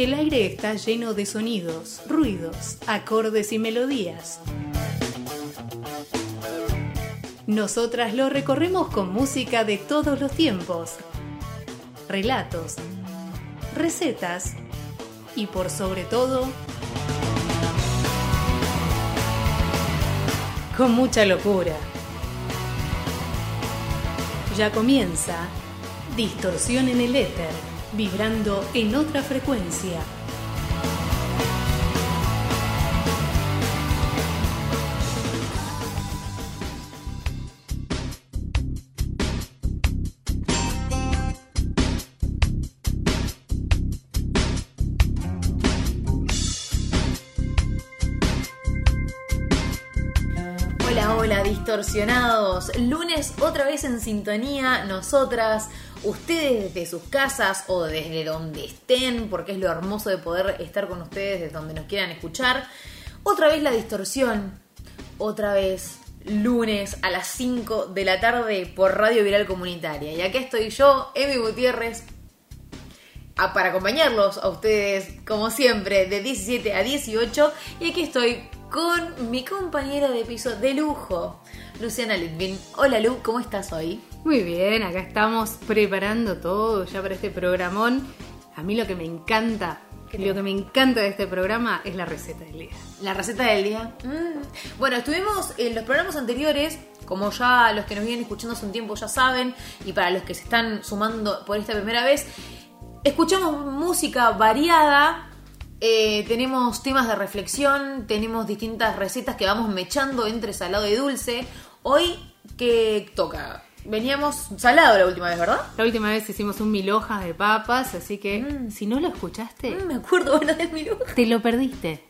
El aire está lleno de sonidos, ruidos, acordes y melodías. Nosotras lo recorremos con música de todos los tiempos, relatos, recetas y por sobre todo, con mucha locura. Ya comienza Distorsión en el éter, vibrando en otra frecuencia. Hola, hola, distorsionados. Lunes otra vez en sintonía, nosotras, ustedes desde sus casas o desde donde estén, porque es lo hermoso de poder estar con ustedes desde donde nos quieran escuchar. Otra vez la distorsión, otra vez lunes a las 5 de la tarde por Radio Viral Comunitaria. Y acá estoy yo, Emi Gutiérrez, para acompañarlos a ustedes, como siempre, de 17 a 18. Y aquí estoy con mi compañera de piso de lujo, Luciana Litvin. Hola Lu, ¿cómo estás hoy? Muy bien, acá estamos preparando todo ya para este programón. A mí lo que me encanta, ¿Qué lo que me encanta de este programa es la receta del día. La receta del día. Mm. Bueno, estuvimos en los programas anteriores, como ya los que nos vienen escuchando hace un tiempo ya saben, y para los que se están sumando por esta primera vez, escuchamos música variada. eh, tenemos temas de reflexión, tenemos distintas recetas que vamos mechando entre salado y dulce. Hoy, ¿qué toca? Veníamos salado la última vez, ¿verdad? La última vez hicimos un mil hojas de papas, así que Mm. si no lo escuchaste, Mm, me acuerdo ahora del menú. te lo perdiste.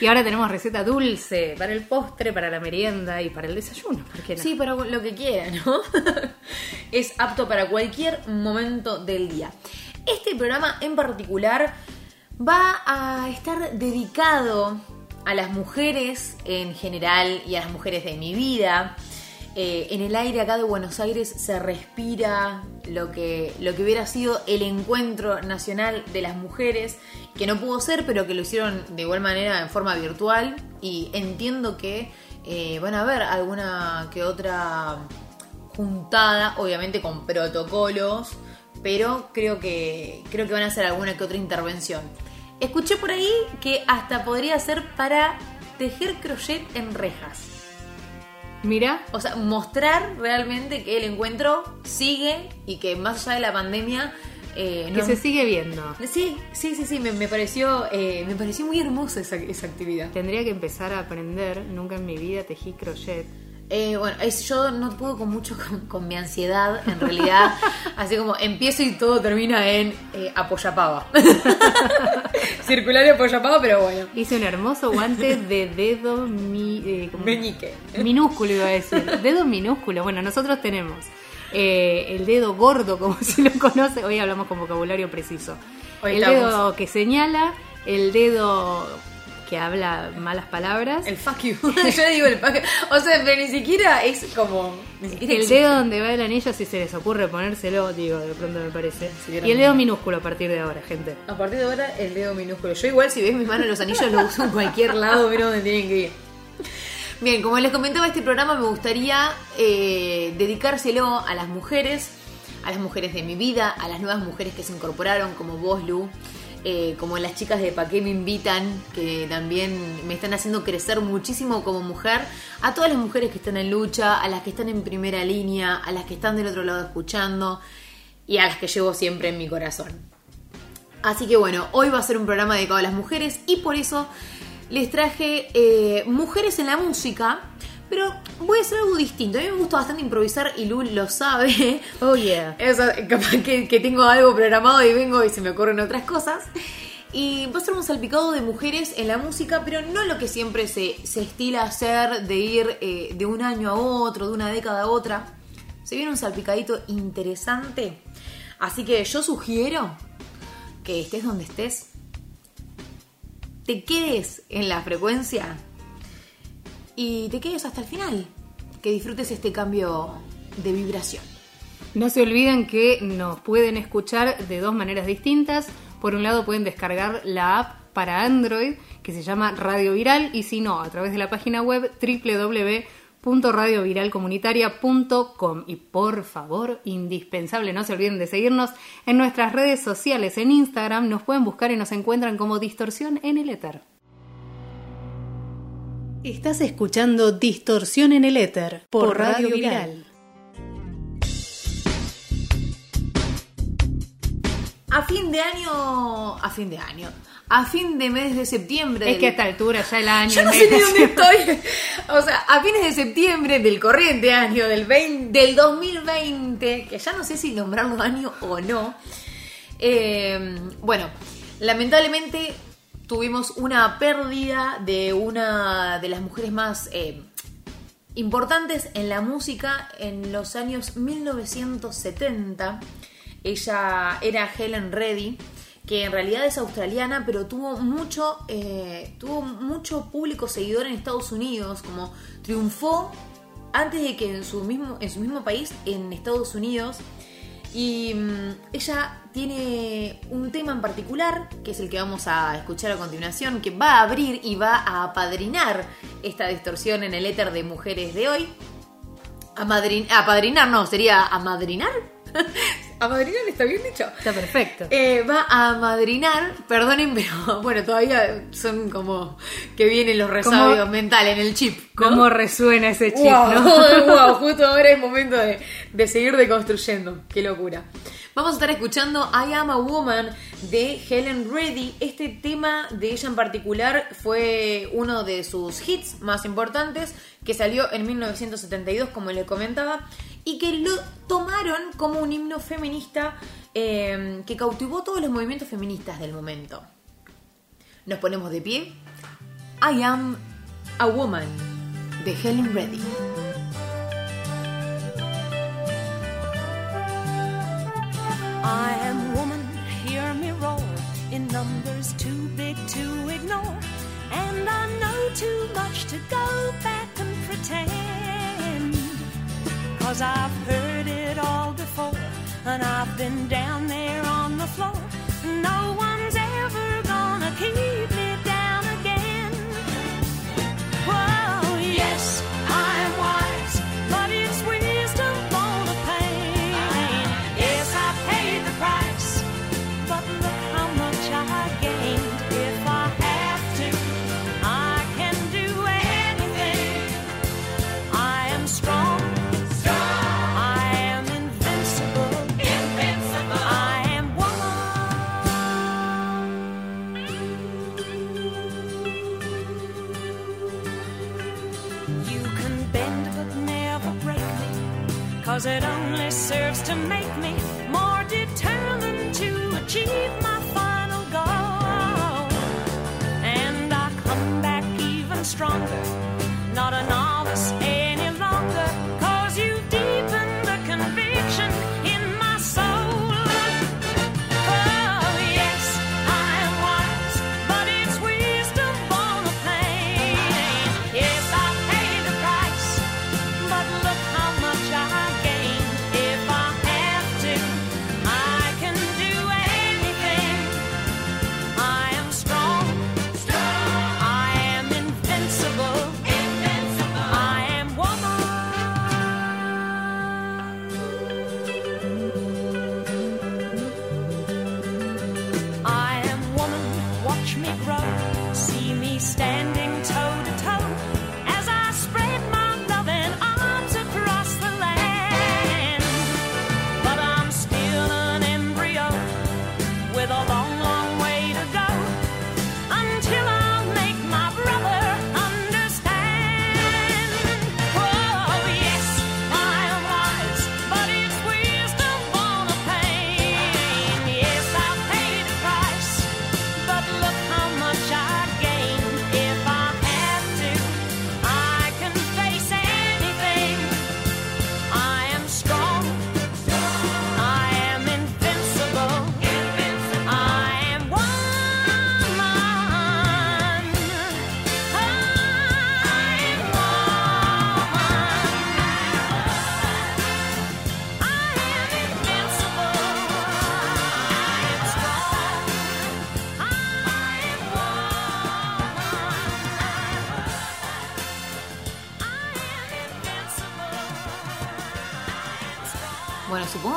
Y ahora tenemos receta dulce para el postre, para la merienda y para el desayuno. ¿por qué no? Sí, para lo que quiera, ¿no? es apto para cualquier momento del día. Este programa en particular va a estar dedicado a las mujeres en general y a las mujeres de mi vida. Eh, en el aire acá de Buenos Aires se respira lo que, lo que hubiera sido el encuentro nacional de las mujeres, que no pudo ser, pero que lo hicieron de igual manera en forma virtual. Y entiendo que eh, van a haber alguna que otra juntada, obviamente con protocolos, pero creo que, creo que van a hacer alguna que otra intervención. Escuché por ahí que hasta podría ser para tejer crochet en rejas. Mira, O sea, mostrar realmente que el encuentro sigue y que más allá de la pandemia... eh, que se sigue viendo. Sí, sí, sí, sí, me, me pareció, eh, me pareció muy hermosa esa, esa actividad. Tendría que empezar a aprender. Nunca en mi vida tejí crochet. Eh, bueno, es, yo no puedo con mucho con, con mi ansiedad, en realidad. así como empiezo y todo termina en eh, apoyapava. Circular y apoyapava, pero bueno. Hice un hermoso guante de dedo mi, eh, Meñique. minúsculo, iba a decir. Dedo minúsculo. Bueno, nosotros tenemos eh, el dedo gordo, como si lo conoce. Hoy hablamos con vocabulario preciso. Hoy el estamos- dedo que señala, el dedo que habla malas palabras. El fuck you. yo digo el fuck you. O sea, pero ni siquiera es como. Ni siquiera El existe. dedo donde va el anillo, si se les ocurre ponérselo, digo, de pronto me parece. Sí, y el dedo minúsculo a partir de ahora, gente. A partir de ahora, el dedo minúsculo. Yo, igual, si ves mis manos, los anillos los uso en cualquier lado, pero donde tienen que ir. Bien, como les comentaba, este programa me gustaría eh, dedicárselo a las mujeres, a las mujeres de mi vida, a las nuevas mujeres que se incorporaron, como vos, Lu, eh, como las chicas de Pa' qué me invitan, que también me están haciendo crecer muchísimo como mujer, a todas las mujeres que están en lucha, a las que están en primera línea, a las que están del otro lado escuchando y a las que llevo siempre en mi corazón. Así que bueno, hoy va a ser un programa dedicado a las mujeres y por eso les traje eh, mujeres en la música. Pero voy a hacer algo distinto. A mí me gusta bastante improvisar y Lul lo sabe. Oh yeah. Capaz que, que tengo algo programado y vengo y se me ocurren otras cosas. Y va a ser un salpicado de mujeres en la música, pero no lo que siempre se, se estila hacer de ir eh, de un año a otro, de una década a otra. Se viene un salpicadito interesante. Así que yo sugiero que estés donde estés, te quedes en la frecuencia y te quedes hasta el final. Que disfrutes este cambio de vibración. No se olviden que nos pueden escuchar de dos maneras distintas. Por un lado pueden descargar la app para Android que se llama Radio Viral y si no, a través de la página web www.radioviralcomunitaria.com y por favor, indispensable, no se olviden de seguirnos en nuestras redes sociales, en Instagram nos pueden buscar y nos encuentran como Distorsión en el Éter. Estás escuchando Distorsión en el Éter por, Radio, Viral. A fin de año, a fin de año, a fin de mes de septiembre. Es que a esta altura ya el año. Yo no sé ni dónde estoy. O sea, a fines de septiembre del corriente año, del, 20, del 2020, que ya no sé si nombrarlo año o no. Eh, bueno, lamentablemente tuvimos una pérdida de una de las mujeres más eh, importantes en la música en los años 1970. Ella era Helen Reddy, que en realidad es australiana, pero tuvo mucho, eh, tuvo mucho público seguidor en Estados Unidos, como triunfó antes de que en su mismo, en su mismo país, en Estados Unidos, y mm, ella tiene un tema en particular, que es el que vamos a escuchar a continuación, que va a abrir y va a apadrinar esta distorsión en el éter de mujeres de hoy. apadrinar, no, sería amadrinar. amadrinar está bien dicho. Está perfecto. Eh, va a amadrinar, perdonen, pero bueno, todavía son como que vienen los resabios mentales en el chip. ¿Cómo resuena ese chip? Wow, justo ahora es momento de, de seguir deconstruyendo. Qué locura. Vamos a estar escuchando I Am a Woman de Helen Reddy. Este tema de ella en particular fue uno de sus hits más importantes que salió en 1972, como le comentaba, y que lo tomaron como un himno feminista eh, que cautivó todos los movimientos feministas del momento. Nos ponemos de pie. I Am a Woman de Helen Reddy. I am woman, hear me roar in numbers too big to ignore. And I know too much to go back and pretend. Cause I've heard it all before, and I've been down there on the floor. No one's ever gonna keep me down again. Whoa, yes,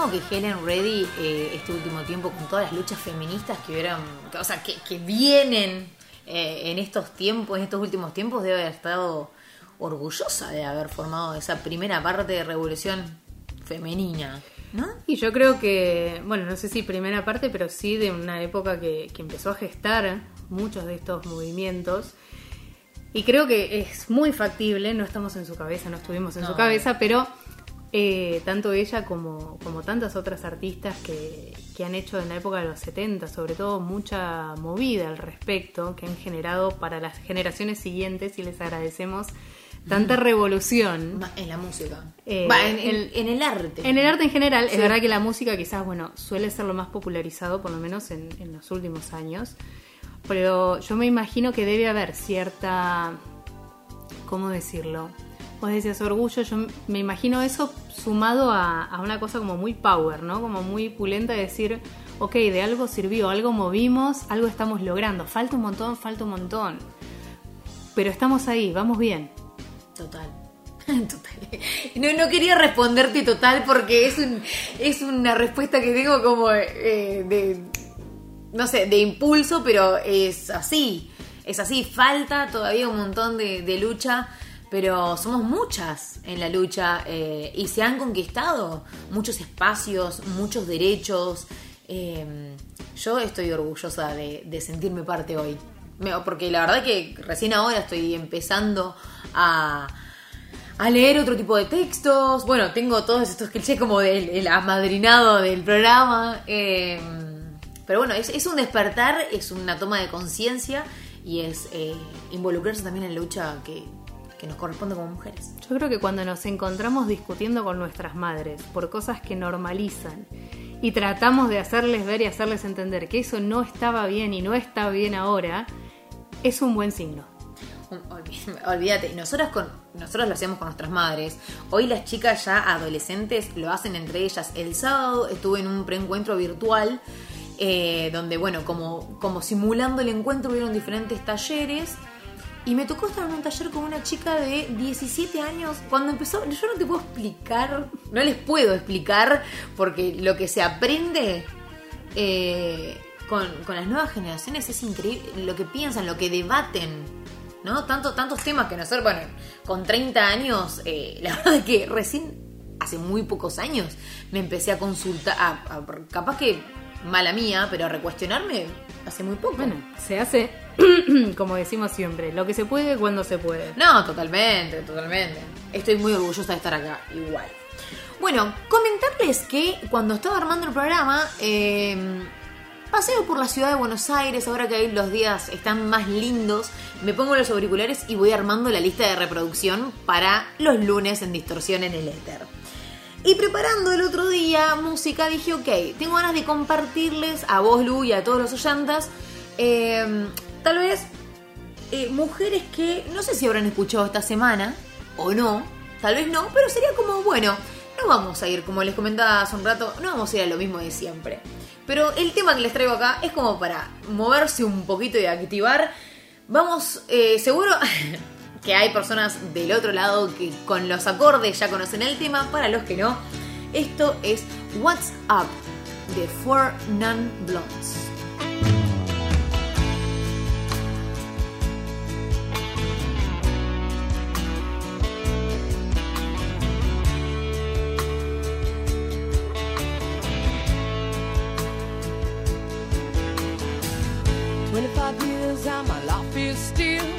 Que Helen Reddy eh, este último tiempo con todas las luchas feministas que hubieran, o sea, que, que vienen eh, en estos tiempos, en estos últimos tiempos, debe haber estado orgullosa de haber formado esa primera parte de revolución femenina, ¿no? Y yo creo que, bueno, no sé si primera parte, pero sí de una época que, que empezó a gestar muchos de estos movimientos. Y creo que es muy factible, no estamos en su cabeza, no estuvimos en No. su cabeza, pero eh, tanto ella como, como tantas otras artistas que, que han hecho en la época de los 70, sobre todo mucha movida al respecto, que han generado para las generaciones siguientes, y les agradecemos, tanta revolución. Ma- En la música. Eh, en, en- el- en el arte. En el arte en general, Sí. es verdad que la música quizás, bueno, suele ser lo más popularizado, por lo menos en, en los últimos años. Pero yo me imagino que debe haber cierta. ¿Cómo decirlo? Vos decías orgullo, yo me imagino eso sumado a, a una cosa como muy power, ¿no? Como muy pulenta de decir, ok, de algo sirvió, algo movimos, algo estamos logrando. Falta un montón, falta un montón. Pero estamos ahí, vamos bien. Total. Total. No, no quería responderte total porque es, un, es una respuesta que tengo como eh, de, no sé, de impulso, pero es así. Es así. Falta todavía un montón de, de lucha, pero somos muchas en la lucha eh, y se han conquistado muchos espacios, muchos derechos. Eh, yo estoy orgullosa de, sentirme parte hoy. Porque la verdad que recién ahora estoy empezando a, leer otro tipo de textos. Bueno, tengo todos estos clichés como del el amadrinado del programa. eh, pero bueno, es, es un despertar, es una toma de conciencia y es eh, involucrarse también en la lucha que, que nos corresponde como mujeres. Yo creo que cuando nos encontramos discutiendo con nuestras madres por cosas que normalizan y tratamos de hacerles ver y hacerles entender que eso no estaba bien y no está bien ahora, es un buen signo. Olvídate, nosotras con nosotros lo hacíamos con nuestras madres. Hoy las chicas ya adolescentes lo hacen entre ellas. El sábado estuve en un preencuentro virtual eh, donde, bueno, como, como simulando el encuentro hubieron diferentes talleres. Y me tocó estar en un taller con una chica de 17 años. Cuando empezó, yo no te puedo explicar, no les puedo explicar, porque lo que se aprende eh, con, las nuevas generaciones es increíble. Lo que piensan, lo que debaten, ¿no? Tanto, tantos temas que nosotros, bueno, con 30 años, eh, la verdad es que recién, hace muy pocos años, me empecé a consultar, capaz que mala mía, pero recuestionarme hace muy poco. Bueno, se hace, como decimos siempre, lo que se puede cuando se puede. No, totalmente, totalmente. Estoy muy orgullosa de estar acá, igual. Bueno, comentarles que cuando estaba armando el programa, eh, paseo por la ciudad de Buenos Aires, ahora que ahí los días están más lindos, me pongo los auriculares y voy armando la lista de reproducción para los lunes en distorsión en el éter. Y preparando el otro día música, dije, ok, tengo ganas de compartirles a vos, Lu, y a todos los oyantas, eh, tal vez eh, mujeres que no sé si habrán escuchado esta semana o no, tal vez no, pero sería como, bueno, no vamos a ir, como les comentaba hace un rato, no vamos a ir a lo mismo de siempre. Pero el tema que les traigo acá es como para moverse un poquito y activar. Vamos, eh, seguro que hay personas del otro lado que con los acordes ya conocen el tema, para los que no, esto es What's Up de Four Non Blondes. Still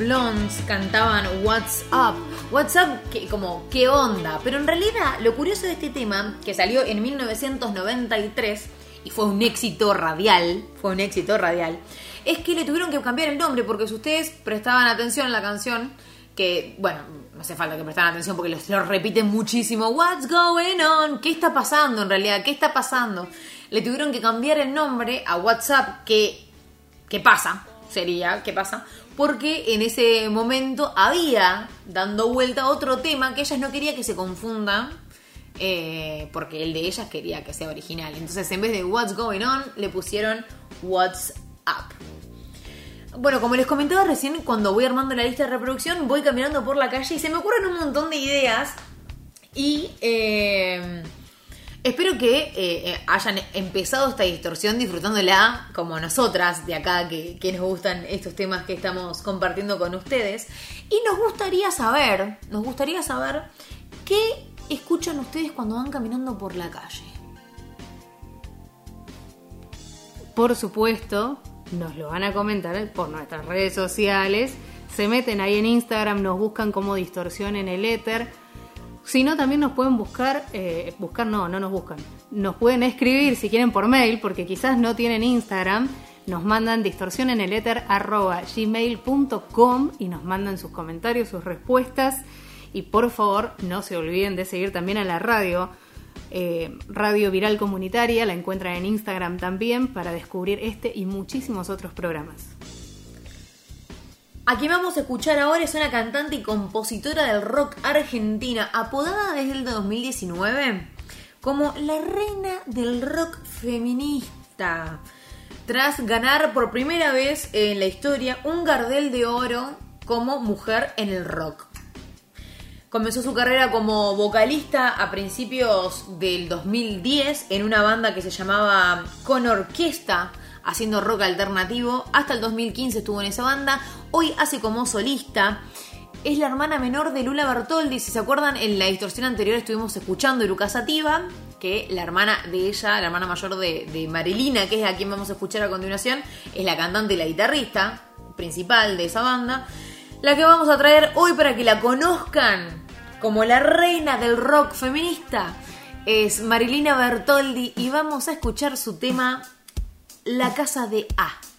Blondes cantaban What's Up. What's Up, que, como, ¿qué onda? Pero en realidad, lo curioso de este tema, que salió en 1993 y fue un éxito radial, fue un éxito radial, es que le tuvieron que cambiar el nombre, porque si ustedes prestaban atención a la canción, que, bueno, no hace falta que prestaran atención porque los- lo repiten muchísimo, What's going on? ¿Qué está pasando en realidad? ¿Qué está pasando? Le tuvieron que cambiar el nombre a WhatsApp, que ¿Qué pasa? Sería, ¿qué pasa? Porque en ese momento había dando vuelta otro tema que ellas no quería que se confundan. eh, porque el de ellas quería que sea original. Entonces, en vez de What's Going On, le pusieron What's Up. Bueno, como les comentaba recién, cuando voy armando la lista de reproducción, voy caminando por la calle y se me ocurren un montón de ideas. Y eh, espero que eh, eh, hayan empezado esta distorsión disfrutándola como nosotras de acá, que, que nos gustan estos temas que estamos compartiendo con ustedes. Y nos gustaría saber, nos gustaría saber qué escuchan ustedes cuando van caminando por la calle. Por supuesto, nos lo van a comentar por nuestras redes sociales. Se meten ahí en Instagram, nos buscan como distorsión en el éter. Si no, también nos pueden buscar, eh, buscar no, no nos buscan. Nos pueden escribir si quieren por mail, porque quizás no tienen Instagram. Nos mandan distorsión en el éter arroba gmail.com y nos mandan sus comentarios, sus respuestas. Y por favor, no se olviden de seguir también a la radio. eh, radio Viral Comunitaria, la encuentran en Instagram también para descubrir este y muchísimos otros programas. A quien vamos a escuchar ahora es una cantante y compositora del rock argentina, apodada desde el 2019 como la reina del rock feminista. Tras ganar por primera vez en la historia un Gardel de Oro como mujer en el rock. Comenzó su carrera como vocalista a principios del 2010 en una banda que se llamaba Con Orquesta, haciendo rock alternativo. Hasta el 2015 estuvo en esa banda. Hoy hace como solista. Es la hermana menor de Lula Bertoldi. Si se acuerdan, en la distorsión anterior estuvimos escuchando Eruca Sativa, que la hermana de ella, la hermana mayor de, de Marilina, que es a quien vamos a escuchar a continuación, es la cantante y la guitarrista principal de esa banda. La que vamos a traer hoy para que la conozcan como la reina del rock feminista es Marilina Bertoldi y vamos a escuchar su tema La casa de A.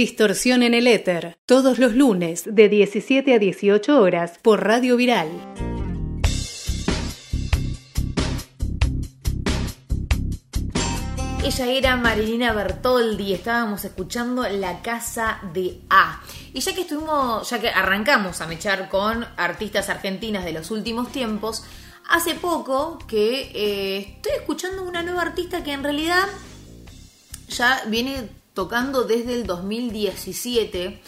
Distorsión en el éter, todos los lunes de 17 a 18 horas por Radio Viral. Ella era Marilina Bertoldi, estábamos escuchando La Casa de A. Y ya que estuvimos, ya que arrancamos a mechar con artistas argentinas de los últimos tiempos, hace poco que eh, estoy escuchando una nueva artista que en realidad ya viene tocando desde el 2017.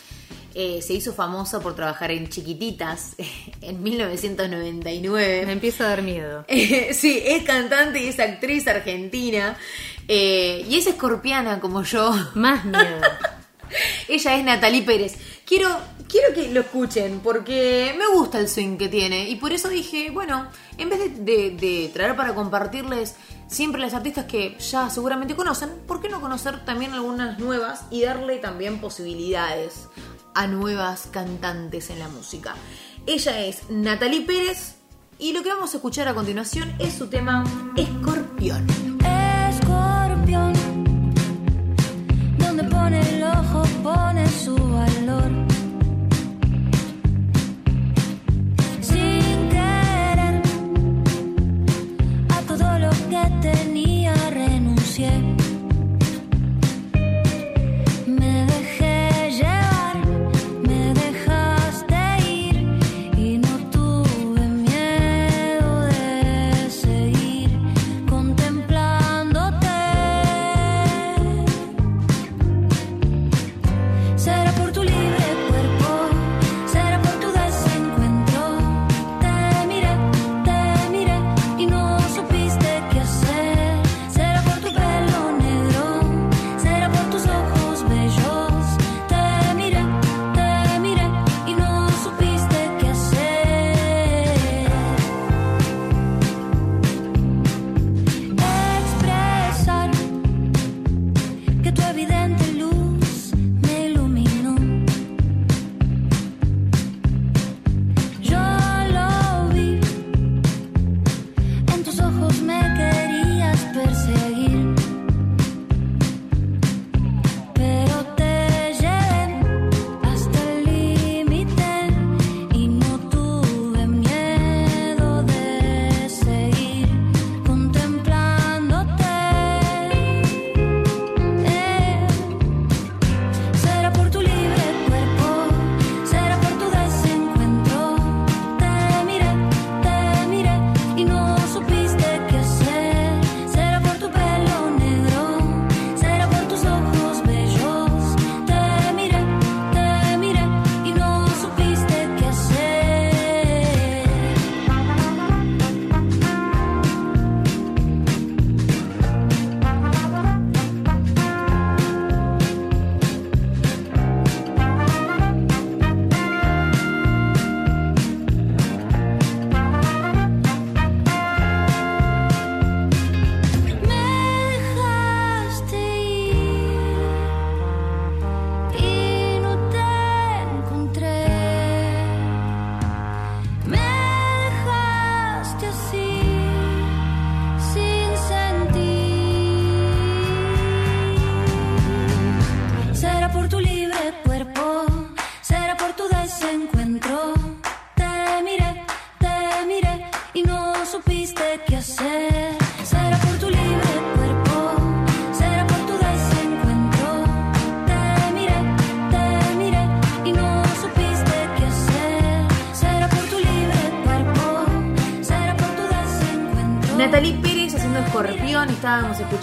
Eh, se hizo famosa por trabajar en Chiquititas en 1999. Me empieza a dar miedo. Eh, sí, es cantante y es actriz argentina. eh, y es escorpiana como yo. Más miedo. Ella es Natalie Pérez. Quiero, quiero que lo escuchen porque me gusta el swing que tiene. Y por eso dije, bueno, en vez de, de- de traer para compartirles siempre las artistas que ya seguramente conocen, ¿por qué no conocer también algunas nuevas y darle también posibilidades a nuevas cantantes en la música? Ella es Natalie Pérez y lo que vamos a escuchar a continuación es su tema Escorpión. Escorpión, donde pone el ojo pone su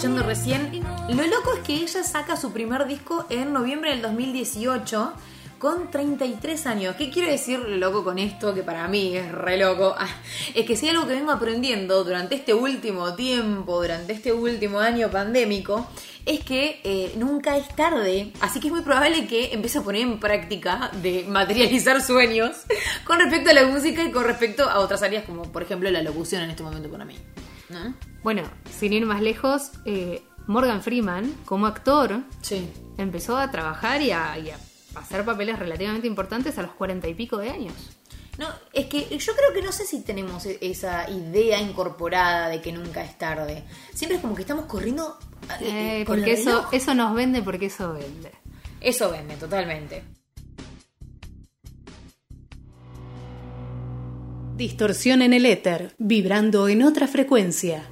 recién. Lo loco es que ella saca su primer disco en noviembre del 2018 con 33 años. ¿Qué quiero decir loco con esto? Que para mí es re loco. Ah, Es que si algo que vengo aprendiendo durante este último tiempo, durante este último año pandémico, es que eh, nunca es tarde. Así que es muy probable que empiece a poner en práctica de materializar sueños con respecto a la música y con respecto a otras áreas como por ejemplo la locución en este momento para mí. ¿No? Bueno, sin ir más lejos, eh, Morgan Freeman, como actor, Sí. empezó a trabajar y a, y a hacer papeles relativamente importantes a los cuarenta y pico de años. No, es que yo creo que no sé si tenemos e- esa idea incorporada de que nunca es tarde. Siempre es como que estamos corriendo eh, Eh, porque eso, reloj. eso nos vende porque eso vende. Eso vende, totalmente. Distorsión en el éter, vibrando en otra frecuencia.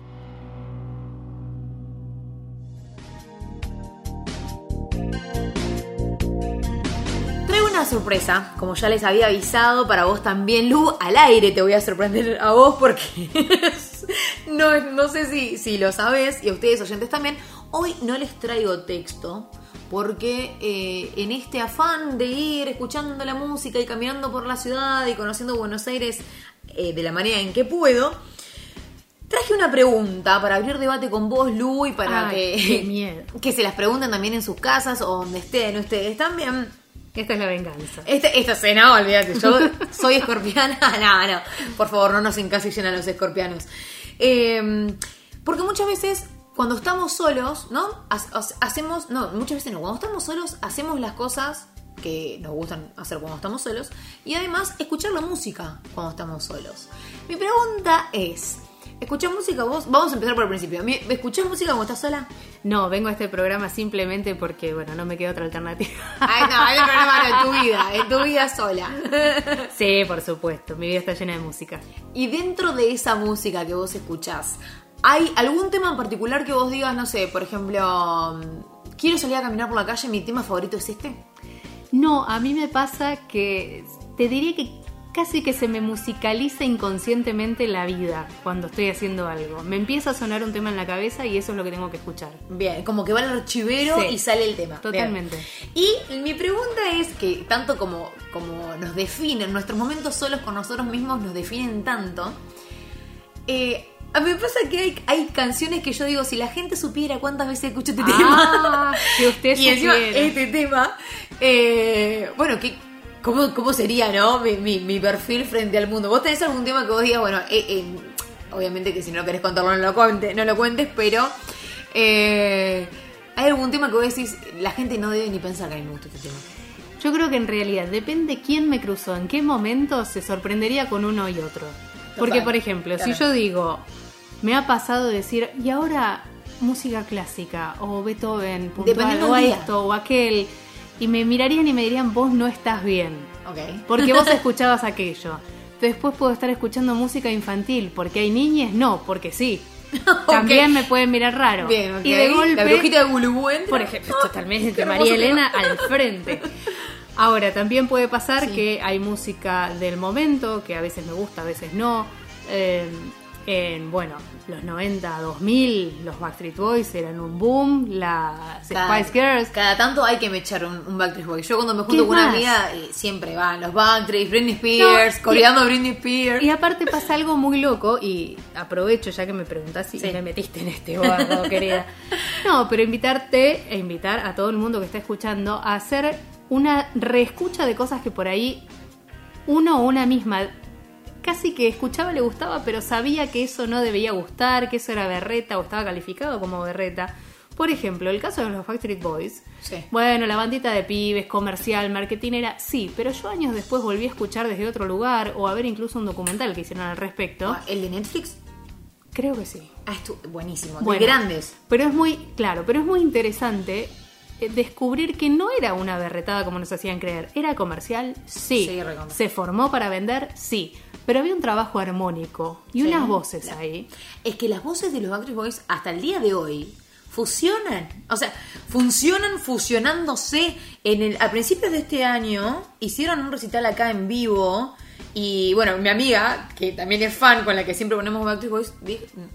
Traigo una sorpresa, como ya les había avisado, para vos también, Lu, al aire te voy a sorprender a vos porque no, no sé si, si lo sabés y a ustedes oyentes también. Hoy no les traigo texto porque eh, en este afán de ir escuchando la música y caminando por la ciudad y conociendo Buenos Aires eh, de la manera en que puedo, traje una pregunta para abrir debate con vos, Lu, y para Ay, que, miedo. que se las pregunten también en sus casas o donde estén ustedes también. Esta es la venganza. Este, esta cena, olvídate, yo soy escorpiana. No, no, por favor, no nos encasillen a los escorpianos. Eh, porque muchas veces, cuando estamos solos, ¿no? Ha- ha- Hacemos, no, muchas veces no, cuando estamos solos, hacemos las cosas que nos gustan hacer cuando estamos solos y además escuchar la música cuando estamos solos. Mi pregunta es, ¿escuchás música vos? Vamos a empezar por el principio. ¿Escuchás música cuando estás sola? No, vengo a este programa simplemente porque, bueno, no me queda otra alternativa. Ay, no, el problema no, en tu vida, en tu vida sola. sí, por supuesto, mi vida está llena de música. Y dentro de esa música que vos escuchás, ¿hay algún tema en particular que vos digas, no sé, por ejemplo, mm, quiero salir a caminar por la calle, mi tema favorito es este? No, a mí me pasa que te diría que casi que se me musicaliza inconscientemente la vida cuando estoy haciendo algo. Me empieza a sonar un tema en la cabeza y eso es lo que tengo que escuchar. Bien, como que va al archivero Sí, y sale el tema. Bien. totalmente. Y mi pregunta es que tanto como, como nos definen, nuestros momentos solos con nosotros mismos nos definen tanto, eh, a mí me pasa que hay, hay canciones que yo digo, si la gente supiera cuántas veces escucho este tema. Ah, si usted y encima este tema, eh, bueno, ¿qué, cómo, ¿cómo sería, no? Mi, mi- mi perfil frente al mundo. ¿Vos tenés algún tema que vos digas, bueno, eh, eh, obviamente que si no querés contarlo no lo, cuente, no lo cuentes, pero ¿hay algún tema que vos decís, la gente no debe ni pensar que a mí me gusta este tema? Yo creo que en realidad depende quién me cruzó, en qué momento se sorprendería con uno y otro. Porque, por ejemplo, claro. si yo digo, me ha pasado decir, y ahora música clásica, o Beethoven, puntual, o día. esto, o aquel, y me mirarían y me dirían, vos no estás bien, Ok. porque vos escuchabas aquello. Después puedo estar escuchando música infantil, porque hay niñas, no, porque sí. También me pueden mirar raro. Bien. Y de golpe, La brujita de Gulubú por ejemplo, totalmente, María. Elena al frente. Ahora, también puede pasar Sí. que hay música del momento, que a veces me gusta, a veces no. Eh, en, bueno, los 90, 2000, los Backstreet Boys eran un boom, las Cada- Spice Girls. Cada tanto hay que me echar un, un Backstreet Boy. Yo cuando me ¿Qué junto con una amiga, eh, siempre van los Backstreet, Britney Spears, No, coreando a Britney Spears. Y aparte pasa algo muy loco, y aprovecho ya que me preguntás si Sí. me metiste en este barro, querida. No, pero invitarte e invitar a todo el mundo que está escuchando a hacer una reescucha de cosas que por ahí uno o una misma casi que escuchaba le gustaba, pero sabía que eso no debía gustar, que eso era berreta o estaba calificado como berreta. Por ejemplo, el caso de los Backstreet Boys. Sí. Bueno, la bandita de pibes, comercial, marketinera, sí, pero yo años después volví a escuchar desde otro lugar o a ver incluso un documental que hicieron al respecto. Ah, ¿El de Netflix? Creo que sí. Ah, buenísimo. Bueno. de grandes. Pero es muy, claro, pero es muy interesante eh, descubrir que no era una berretada como nos hacían creer. ¿Era comercial? Sí. ¿Se formó para vender? Sí. Pero había un trabajo armónico y Sí. unas voces ahí. Es que las voces de los Backstreet Boys hasta el día de hoy fusionan. O sea, funcionan fusionándose. En el, a principios de este año hicieron un recital acá en vivo. Y bueno, mi amiga, que también es fan, con la que siempre ponemos Backstreet Boys,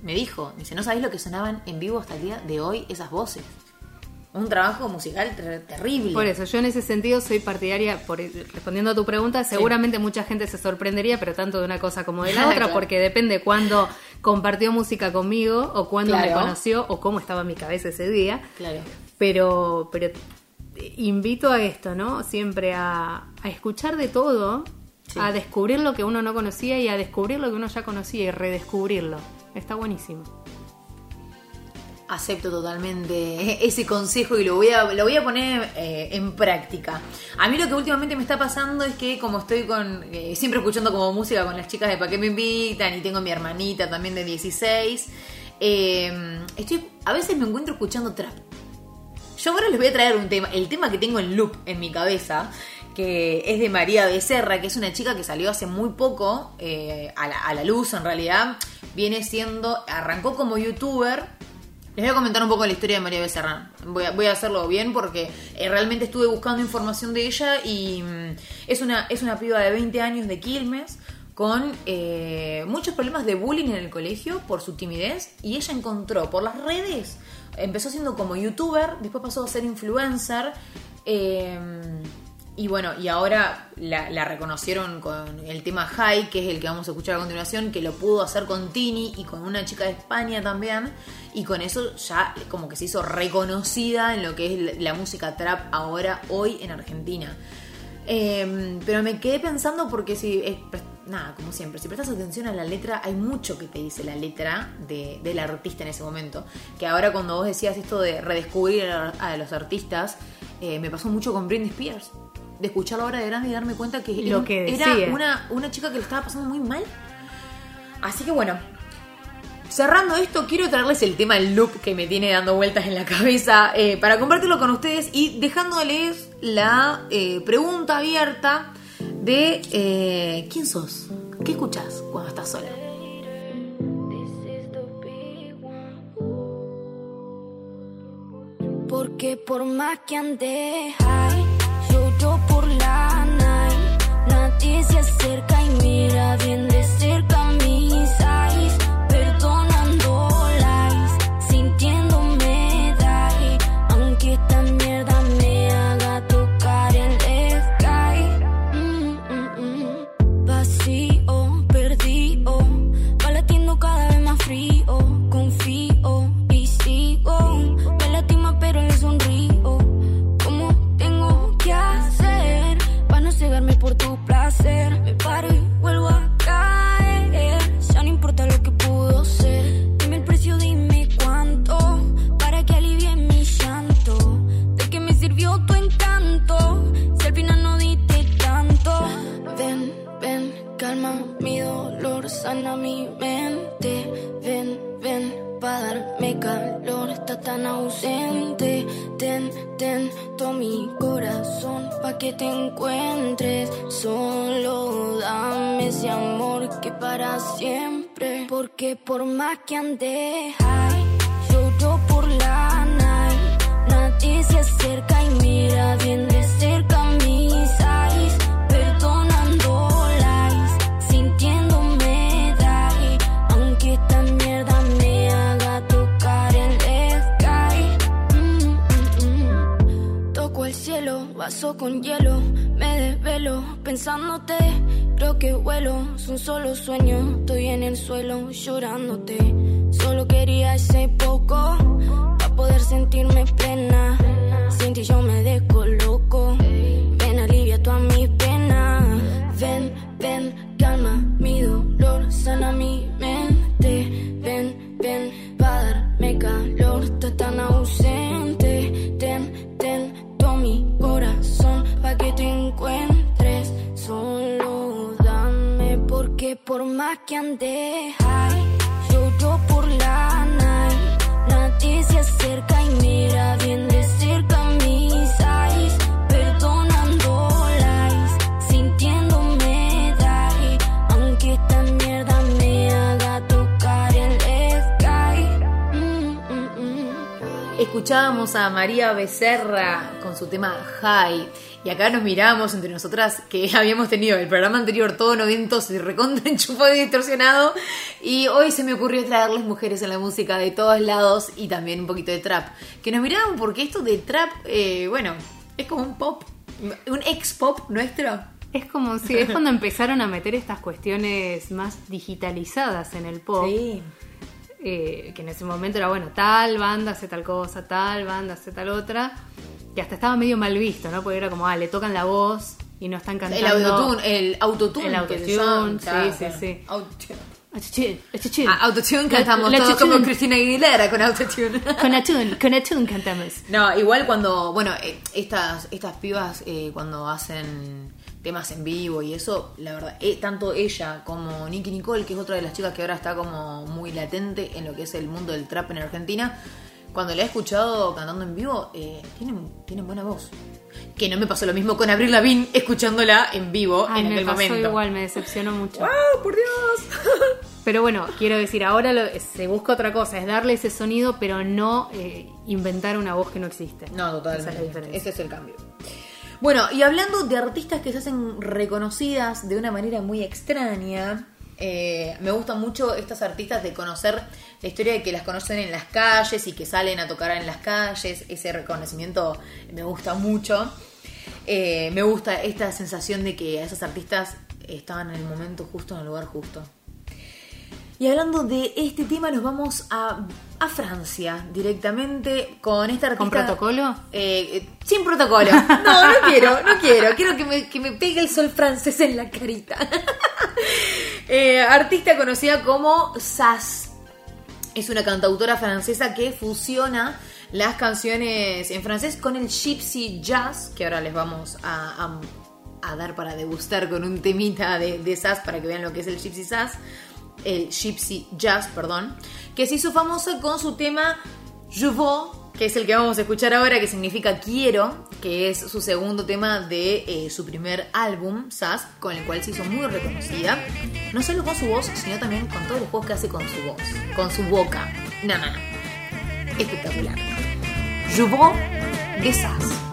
me dijo, dice, ¿no sabéis lo que sonaban en vivo hasta el día de hoy esas voces? Un trabajo musical ter- terrible. Por eso, yo en ese sentido soy partidaria, por, respondiendo a tu pregunta, seguramente mucha gente se sorprendería, pero tanto de una cosa como de la otra, Claro. porque depende cuándo compartió música conmigo, o cuándo me conoció, o cómo estaba mi cabeza ese día. Claro. Pero, pero invito a esto, ¿no? Siempre a, a escuchar de todo, Sí. a descubrir lo que uno no conocía y a descubrir lo que uno ya conocía y redescubrirlo. Está buenísimo. Acepto totalmente ese consejo y lo voy a, lo voy a poner eh, en práctica. A mí lo que últimamente me está pasando es que como estoy con eh, siempre escuchando como música con las chicas de Pa' qué me invitan y tengo mi hermanita también de 16, eh, estoy, a veces me encuentro escuchando trap. Yo ahora les voy a traer un tema, el tema que tengo en loop en mi cabeza, que es de María Becerra, que es una chica que salió hace muy poco eh, a, la, a la luz en realidad. Viene siendo, arrancó como youtuber. Les voy a comentar un poco la historia de María Becerra. Voy a, hacerlo bien porque eh, realmente estuve buscando información de ella y mm, es una, es una piba de 20 años de Quilmes con eh, muchos problemas de bullying en el colegio por su timidez y ella encontró por las redes, empezó siendo como youtuber, después pasó a ser influencer eh, y bueno, y ahora la, la reconocieron con el tema High, que es el que vamos a escuchar a continuación, que lo pudo hacer con Tini y con una chica de España también. Y con eso ya como que se hizo reconocida en lo que es la, música trap ahora, hoy en Argentina. Eh, pero me quedé pensando porque si, eh, nada, como siempre, si prestas atención a la letra, hay mucho que te dice la letra de, del artista en ese momento. Que ahora cuando vos decías esto de redescubrir a, a los artistas, eh, me pasó mucho con Britney Spears. De escucharlo ahora de grande y darme cuenta que, Lo era, que era una, una chica que lo estaba pasando muy mal. Así que bueno, Cerrando esto, quiero traerles el tema del loop que me tiene dando vueltas en la cabeza eh, para compartirlo con ustedes y dejándoles la eh, pregunta abierta de eh, ¿quién sos? ¿Qué escuchas cuando estás sola? Porque por más que ande high, Nadie se acerca y mira bien Ten, ten, todo mi corazón, pa' que te encuentres. Solo dame ese amor que para siempre. Porque por más que ande high, lloro por la night. Nadie se acerca y mira bien de Vaso con hielo. Me desvelo pensándote. Creo que vuelo, es un solo sueño. Estoy en el suelo llorándote. Solo quería ese poco para poder sentirme plena. Sin ti yo me descoloco. más que ande high. Lloro por la night. Nadie se acerca y mira bien de cerca mis eyes. Perdonando lies, sintiéndome die. Aunque esta mierda me haga tocar el sky. Mm, mm, mm. Escuchábamos a María Becerra con su tema High. Y acá nos miramos entre nosotras que habíamos tenido el programa anterior todo noventos y recontra enchufado y distorsionado. Y hoy se me ocurrió traerles mujeres en la música de todos lados y también un poquito de trap. Que nos miraban porque esto de trap, eh, bueno, es como un pop, un ex pop nuestro. Es como si es cuando empezaron a meter estas cuestiones más digitalizadas en el pop. Eh, que en ese momento era, bueno, tal banda hace tal cosa, tal banda hace tal otra. Que hasta estaba medio mal visto, ¿no? Porque era como, ah, le tocan la voz y no están cantando. El autotune, el autotune. El autotune, sí, sí, sí. Autotune. Achuchín, achuchín. Ah, autotune La- cantamos la todos chuchún. como Cristina Aguilera con autotune. Con atún, con atún cantamos. No, igual cuando, bueno, eh, estas, estas pibas eh, cuando hacen temas en vivo y eso, la verdad, eh, tanto ella como Nicky Nicole, que es otra de las chicas que ahora está como muy latente en lo que es el mundo del trap en Argentina, cuando la he escuchado cantando en vivo, eh, tienen, tienen buena voz. Que no me pasó lo mismo con Abril Lavigne escuchándola en vivo Ay, en me aquel pasó momento. igual, me decepcionó mucho. ¡Wow, por Dios! Pero bueno, quiero decir, ahora lo- se busca otra cosa, es darle ese sonido, pero no eh, inventar una voz que no existe. No, totalmente. Esa es la diferencia. Ese es el cambio. Bueno, y hablando de artistas que se hacen reconocidas de una manera muy extraña, eh, me gustan mucho estas artistas de conocer la historia de que las conocen en las calles y que salen a tocar en las calles. Ese reconocimiento me gusta mucho. Eh, me gusta esta sensación de que esas artistas estaban en el momento justo, en el lugar justo. Y hablando de este tema, nos vamos a, a Francia directamente con esta artista. ¿Con protocolo? Eh, eh, sin protocolo. No, no quiero, no quiero. Quiero que me, que me pegue el sol francés en la carita. Eh, artista conocida como Sass. Es una cantautora francesa que fusiona las canciones en francés con el gypsy jazz, que ahora les vamos a, a- a dar para degustar con un temita de, de Sass para que vean lo que es el gypsy jazz. El gypsy jazz, perdón. Que se hizo famosa con su tema Je que es el que vamos a escuchar ahora, que significa quiero, que es su segundo tema de eh, su primer álbum, Sass, con el cual se hizo muy reconocida. No solo con su voz, sino también con todos los juegos que hace con su voz, con su boca. No, no, no. Espectacular. Veux de Sass.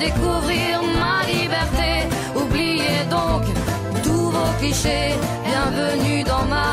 Découvrir ma liberté. Oubliez donc tous vos clichés. Bienvenue dans ma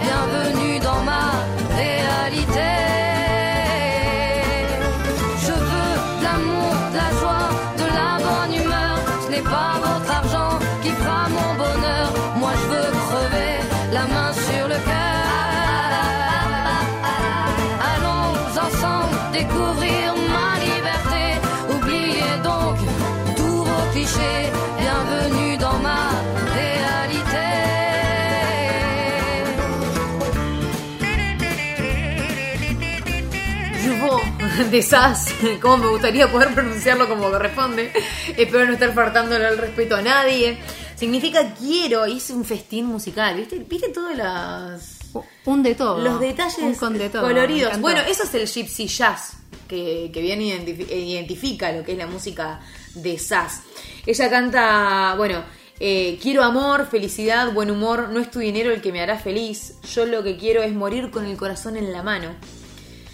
De Sass, como me gustaría poder pronunciarlo como corresponde. Espero no estar faltándole el respeto a nadie. Significa quiero, y es un festín musical, ¿viste? ¿Viste todas las Un de todo. los detalles Un con de todo. coloridos. Bueno, eso es el gypsy jazz, que, que bien eh, identifica lo que es la música de Sass. Ella canta, bueno, eh, quiero amor, felicidad, buen humor, no es tu dinero el que me hará feliz, yo lo que quiero es morir con el corazón en la mano.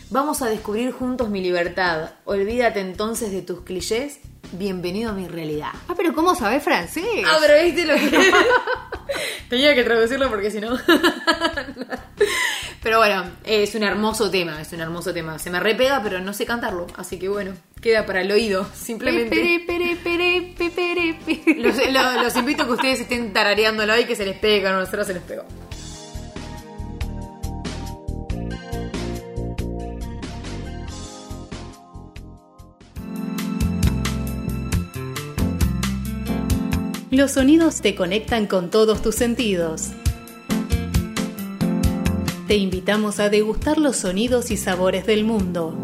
Vamos a descubrir juntos mi libertad, olvídate entonces de tus clichés, bienvenido a mi realidad. Ah, pero ¿cómo sabes francés? Ah, pero viste lo que. Tenía que traducirlo porque si no. pero bueno, es un hermoso tema, es un hermoso tema. Se me repega, pero no sé cantarlo. Así que bueno, queda para el oído, simplemente. Los, lo- los invito a que ustedes estén tarareándolo y que se les pegue, a nosotros se les pegó. Los sonidos te conectan con todos tus sentidos. Te invitamos a degustar los sonidos y sabores del mundo.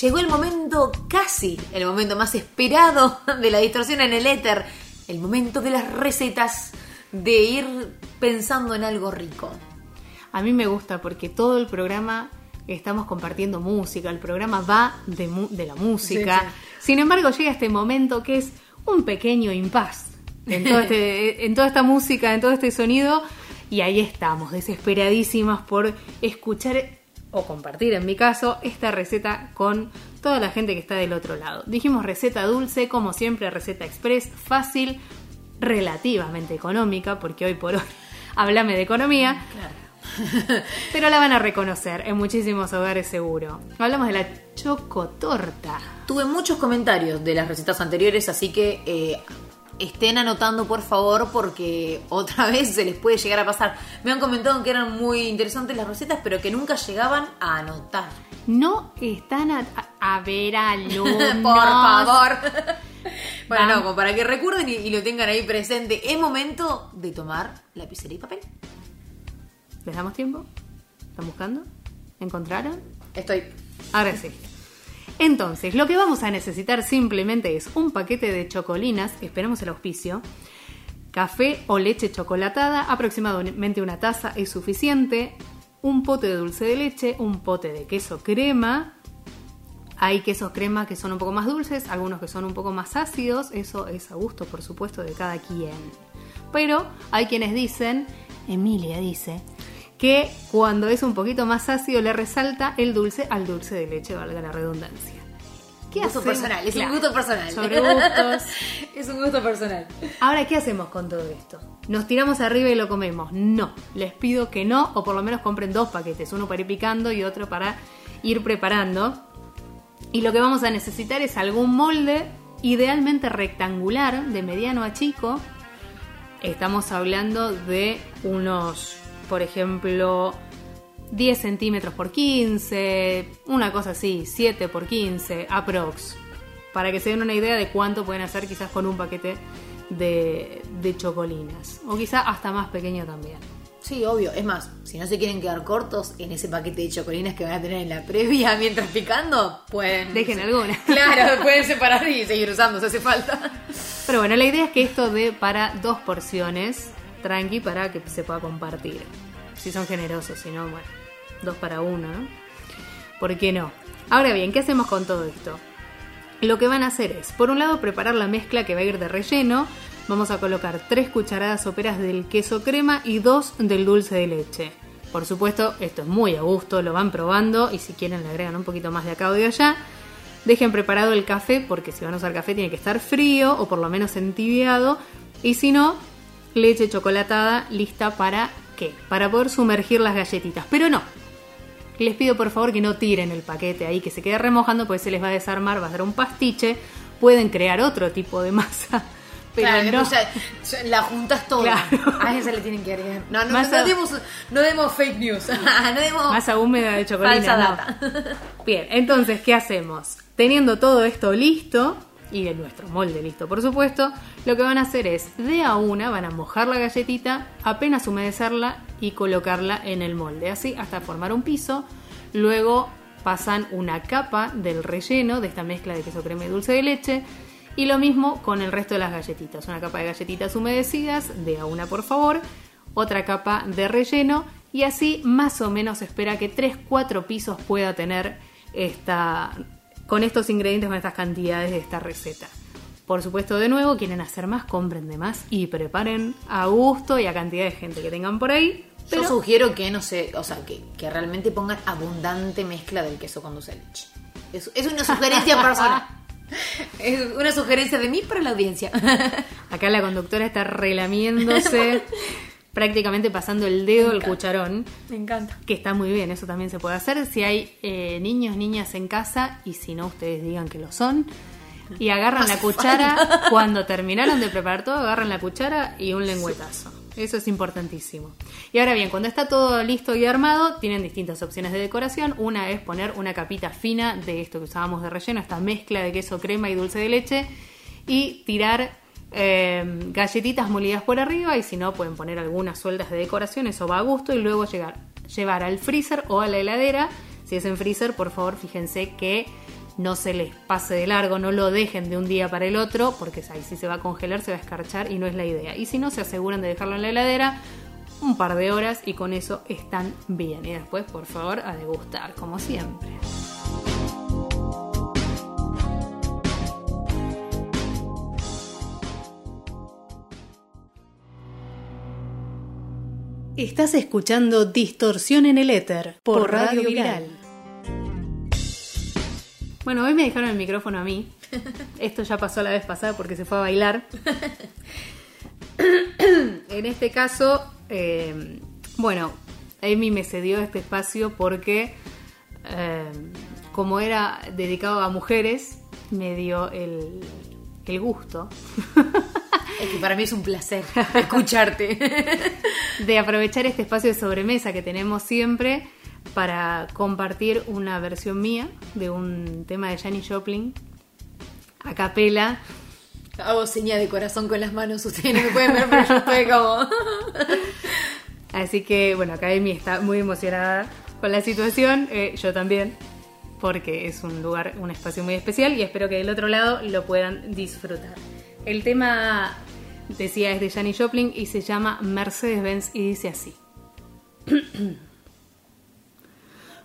Llegó el momento, casi el momento más esperado de la distorsión en el éter. El momento de las recetas, de ir pensando en algo rico. A mí me gusta porque todo el programa estamos compartiendo música, el programa va de, mu- de la música. Sí, Sin embargo, llega este momento que es un pequeño impas en, todo este- en toda esta música, en todo este sonido, y ahí estamos, desesperadísimas por escuchar o compartir, en mi caso, esta receta con toda la gente que está del otro lado. Dijimos receta dulce, como siempre, receta express, fácil, relativamente económica, porque hoy por hoy háblame de economía. Pero la van a reconocer en muchísimos hogares seguro. Hablamos de la chocotorta. Tuve muchos comentarios de las recetas anteriores, así que eh, estén anotando por favor porque otra vez se les puede llegar a pasar. Me han comentado que eran muy interesantes las recetas, pero que nunca llegaban a anotar. No están a, a- a ver alumnos. por favor. bueno, Vamos. no, como para que recuerden y, y lo tengan ahí presente. Es momento de tomar lapicera y papel. ¿Les damos tiempo? ¿Están buscando? ¿Encontraron? Estoy. Ahora sí. Entonces, lo que vamos a necesitar simplemente es un paquete de chocolinas, esperamos el auspicio, café o leche chocolatada, aproximadamente una taza es suficiente, un pote de dulce de leche, un pote de queso crema, hay quesos crema que son un poco más dulces, algunos que son un poco más ácidos, eso es a gusto, por supuesto, de cada quien. Pero hay quienes dicen, Emilia dice, que cuando es un poquito más ácido le resalta el dulce al dulce de leche, valga la redundancia. ¿Qué gusto hacemos? personal, es Claro, un gusto personal. Sobre gustos. es un gusto personal. Ahora, ¿qué hacemos con todo esto? ¿Nos tiramos arriba y lo comemos? No, les pido que no, o por lo menos compren dos paquetes, uno para ir picando y otro para ir preparando. Y lo que vamos a necesitar es algún molde, idealmente rectangular, de mediano a chico. Estamos hablando de unos, por ejemplo, 10 centímetros por 15, una cosa así, 7 por 15, aprox. Para que se den una idea de cuánto pueden hacer quizás con un paquete de, de chocolinas. O quizás hasta más pequeño también. Sí, obvio. Es más, si no se quieren quedar cortos en ese paquete de chocolinas que van a tener en la previa mientras picando, pueden. Dejen alguna. Claro, pueden separar y seguir usando si hace falta. Pero bueno, la idea es que esto dé para dos porciones tranqui para que se pueda compartir. Si son generosos, si no, bueno, dos para uno, ¿no? ¿Por qué no? Ahora bien, ¿qué hacemos con todo esto? Lo que van a hacer es, por un lado, preparar la mezcla que va a ir de relleno. Vamos a colocar tres cucharadas soperas del queso crema y dos del dulce de leche. Por supuesto, esto es muy a gusto, lo van probando y si quieren le agregan un poquito más de acá o de allá. Dejen preparado el café porque si van a usar café tiene que estar frío o por lo menos entibiado. Y si no, leche chocolatada lista para qué? Para poder sumergir las galletitas. Pero no. Les pido por favor que no tiren el paquete ahí, que se quede remojando porque se les va a desarmar, va a ser un pastiche. Pueden crear otro tipo de masa. Pero Claro, no. la juntas toda. Claro. A esa le tienen que agregar. No, no, demos, no demos fake news. no demos Masa húmeda de chocolate. falsa no. data. Bien, entonces, ¿qué hacemos? Teniendo todo esto listo, y de nuestro molde listo, por supuesto, lo que van a hacer es, de a una, van a mojar la galletita, apenas humedecerla y colocarla en el molde, así hasta formar un piso. Luego pasan una capa del relleno de esta mezcla de queso crema y dulce de leche. Y lo mismo con el resto de las galletitas. Una capa de galletitas humedecidas, de a una por favor. Otra capa de relleno. Y así más o menos espera que 3-4 pisos pueda tener esta, con estos ingredientes, con estas cantidades de esta receta. Por supuesto, de nuevo, quieren hacer más, compren de más y preparen a gusto y a cantidad de gente que tengan por ahí. Yo Pero sugiero que, no sé, o sea, que, que realmente pongan abundante mezcla del queso con dulce de leche. Es, es una sugerencia personal. Es una sugerencia de mí para la audiencia. acá la conductora está relamiéndose, prácticamente pasando el dedo al cucharón. Me encanta. Que está muy bien, eso también se puede hacer si hay eh, niños, niñas en casa y si no, ustedes digan que lo son. Y agarran la cuchara, cuando terminaron de preparar todo, agarran la cuchara y un lengüetazo. Eso es importantísimo. Y ahora bien, cuando está todo listo y armado, tienen distintas opciones de decoración. Una es poner una capita fina de esto que usábamos de relleno, esta mezcla de queso crema y dulce de leche, y tirar eh, galletitas molidas por arriba y si no pueden poner algunas sueltas de decoración, eso va a gusto y luego llegar, llevar al freezer o a la heladera. Si es en freezer, por favor fíjense que no se les pase de largo, no lo dejen de un día para el otro, porque ahí si se va a congelar se va a escarchar y no es la idea. Y si no, se aseguran de dejarlo en la heladera un par de horas y con eso están bien. Y después, por favor, a degustar, como siempre. Estás escuchando Distorsión en el Éter por, Radio Viral. Bueno, hoy me dejaron el micrófono a mí. Esto ya pasó la vez pasada porque se fue a bailar. en este caso, eh, bueno, Amy me cedió este espacio porque, eh, como era dedicado a mujeres, me dio el, el gusto Es que para mí es un placer escucharte. de aprovechar este espacio de sobremesa que tenemos siempre para compartir una versión mía de un tema de Janis Joplin a capela. Hago señas de corazón con las manos, ustedes no me pueden ver, pero yo estoy como... Así que, bueno, acá Amy está muy emocionada con la situación, eh, yo también, porque es un lugar, un espacio muy especial y espero que del otro lado lo puedan disfrutar. El tema, decía, es de Janis Joplin y se llama Mercedes-Benz y dice así.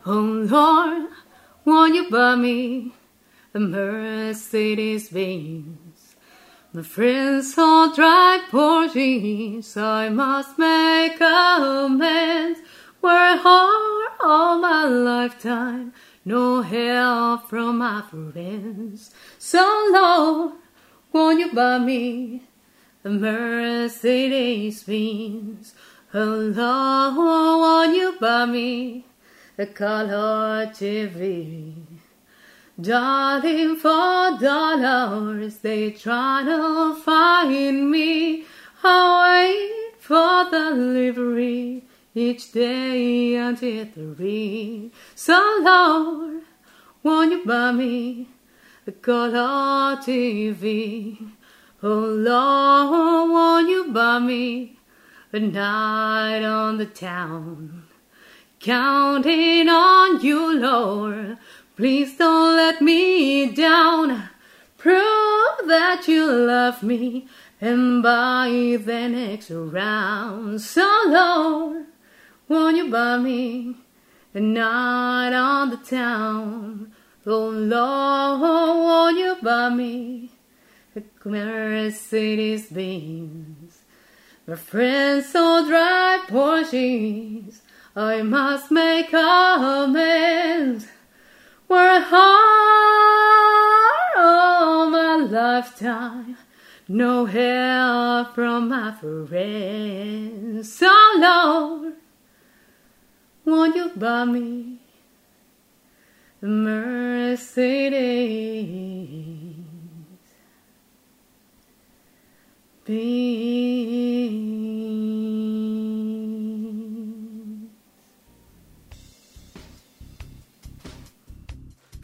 Oh Lord, won't you buy me a Mercedes Benz? My friends all drive Porsches, I must make amends. Work hard all my lifetime, no help from my friends. So Lord, won't you buy me a Mercedes Benz? Oh Lord, won't you buy me a color TV? Darling, for dollars they try to find me. I wait for delivery each day until three. So Lord, won't you buy me a color TV? Oh Lord, won't you buy me a night on the town? Counting on you, Lord. Please don't let me down. Prove that you love me And by the next round, so Lord, won't you buy me a night on the town? Oh Lord, you buy me the a Mercedes Benz? My friends all drive Porsches. I must make amends. Work hard all my lifetime. No help from my friends. So Lord, won't you buy me Mercedes? Benz?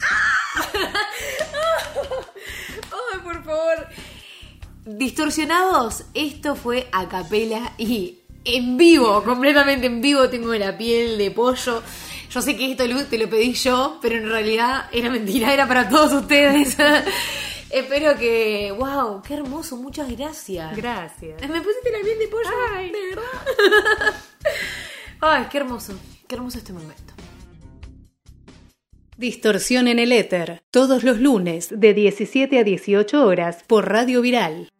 Ay, por favor. Distorsionados, esto fue a capela y en vivo, completamente en vivo, tengo la piel de pollo. Yo sé que esto te lo pedí yo, pero en realidad era mentira, era para todos ustedes. Espero que. ¡Wow! ¡Qué hermoso! Muchas gracias. Gracias. Me pusiste la piel de pollo, de verdad. Ay, qué hermoso. Qué hermoso este momento. Distorsión en el éter, todos los lunes de 17 a 18 horas por Radio Viral.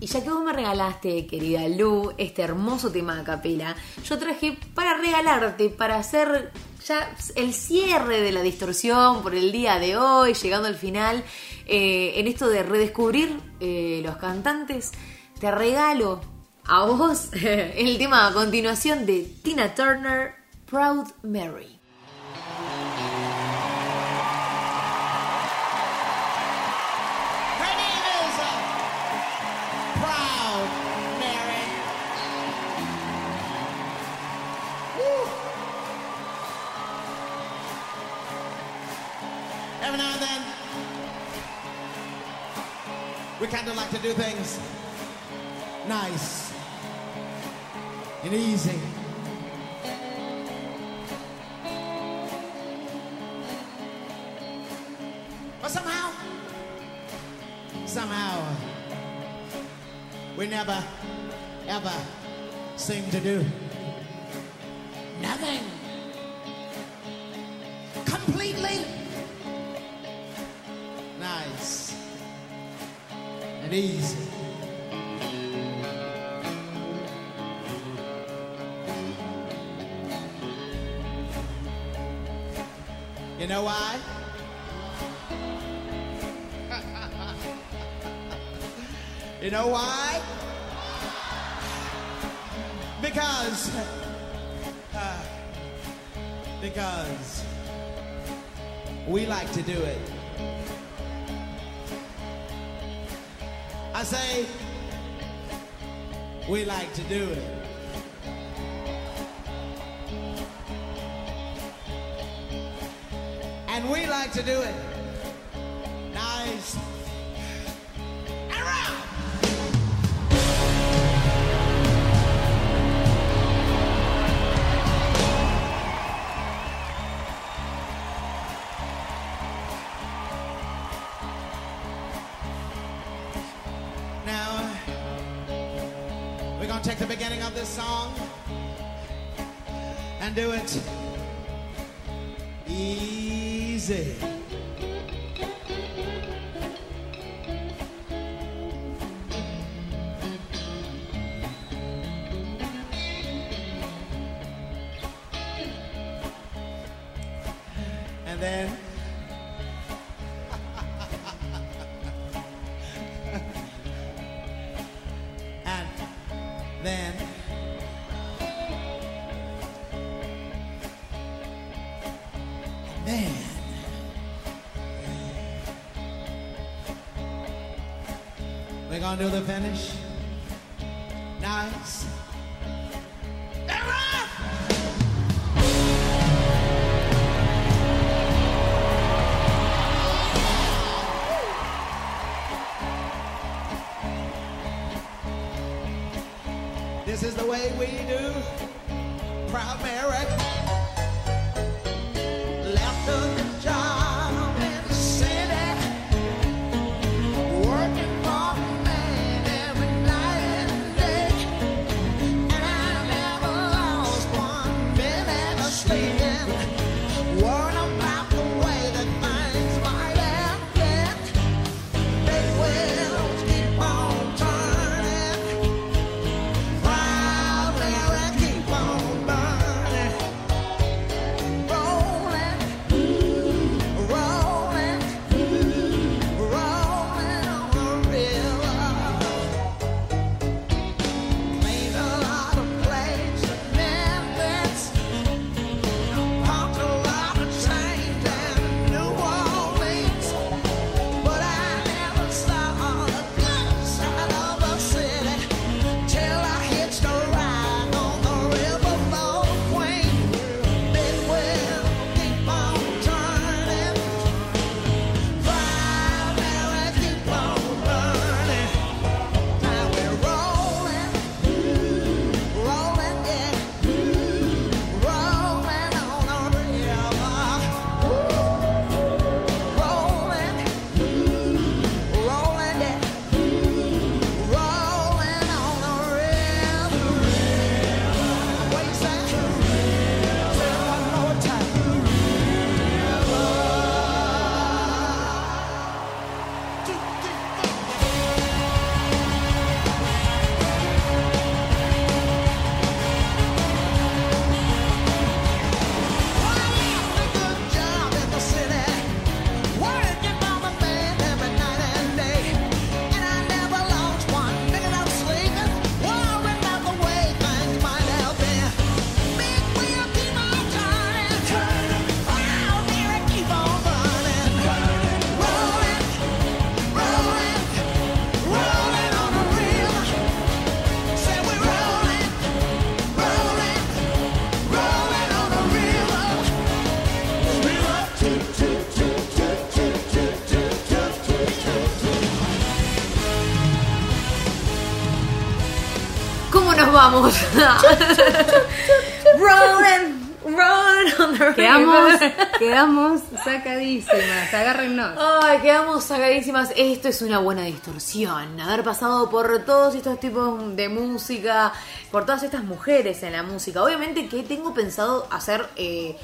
Y ya que vos me regalaste, querida Lu, este hermoso tema a capela, yo traje para regalarte, para hacer ya el cierre de la distorsión por el día de hoy, llegando al final, eh, en esto de redescubrir eh, los cantantes, te regalo a vos el tema a continuación de Tina Turner, Proud Mary. Kind of like to do things nice and easy. But somehow, somehow, we never, ever seem to do nothing easy. You know why? You know why? Because, uh, because we like to do it. I say, we like to do it. And we like to do it this song and do it easy. know the finish. Vamos. rolling, rolling on the Quedamos, quedamos sacadísimas, agárrennos. Ay, quedamos sacadísimas. Esto es una buena distorsión. Haber pasado por todos estos tipos de música, por todas estas mujeres en la música. Obviamente que tengo pensado hacer eh,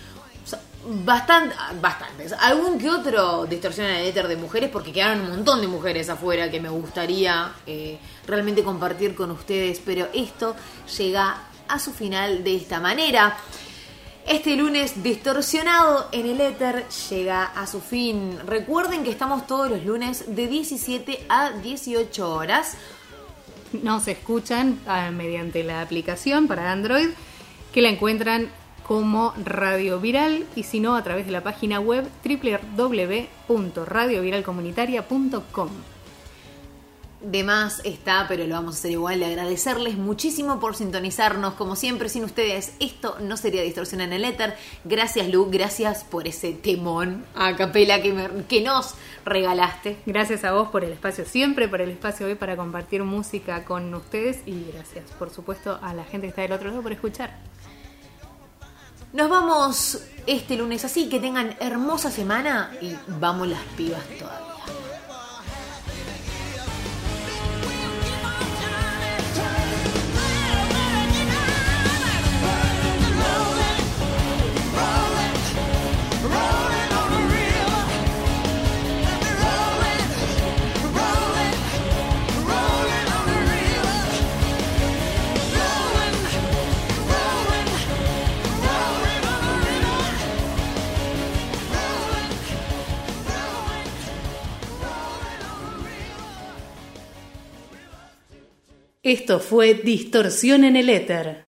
o sea, bastant- bastantes. Algún que otro distorsión en el éter de mujeres, porque quedaron un montón de mujeres afuera que me gustaría eh, realmente compartir con ustedes. Pero esto llega a su final de esta manera. Este lunes distorsionado en el éter llega a su fin. Recuerden que estamos todos los lunes de 17 a 18 horas. Nos escuchan ah, mediante la aplicación para Android, que la encuentran como Radio Viral y si no a través de la página web www.radioviralcomunitaria.com. De más está, pero lo vamos a hacer igual. De agradecerles muchísimo por sintonizarnos. Como siempre, sin ustedes, esto no sería distorsión en el éter. Gracias, Lu. Gracias por ese temón a capela que, me- que nos regalaste. Gracias a vos por el espacio siempre, por el espacio hoy para compartir música con ustedes y gracias, por supuesto, a la gente que está del otro lado por escuchar. Nos vamos este lunes así. Que tengan hermosa semana y vamos las pibas todavía. Esto fue Distorsión en el Éter.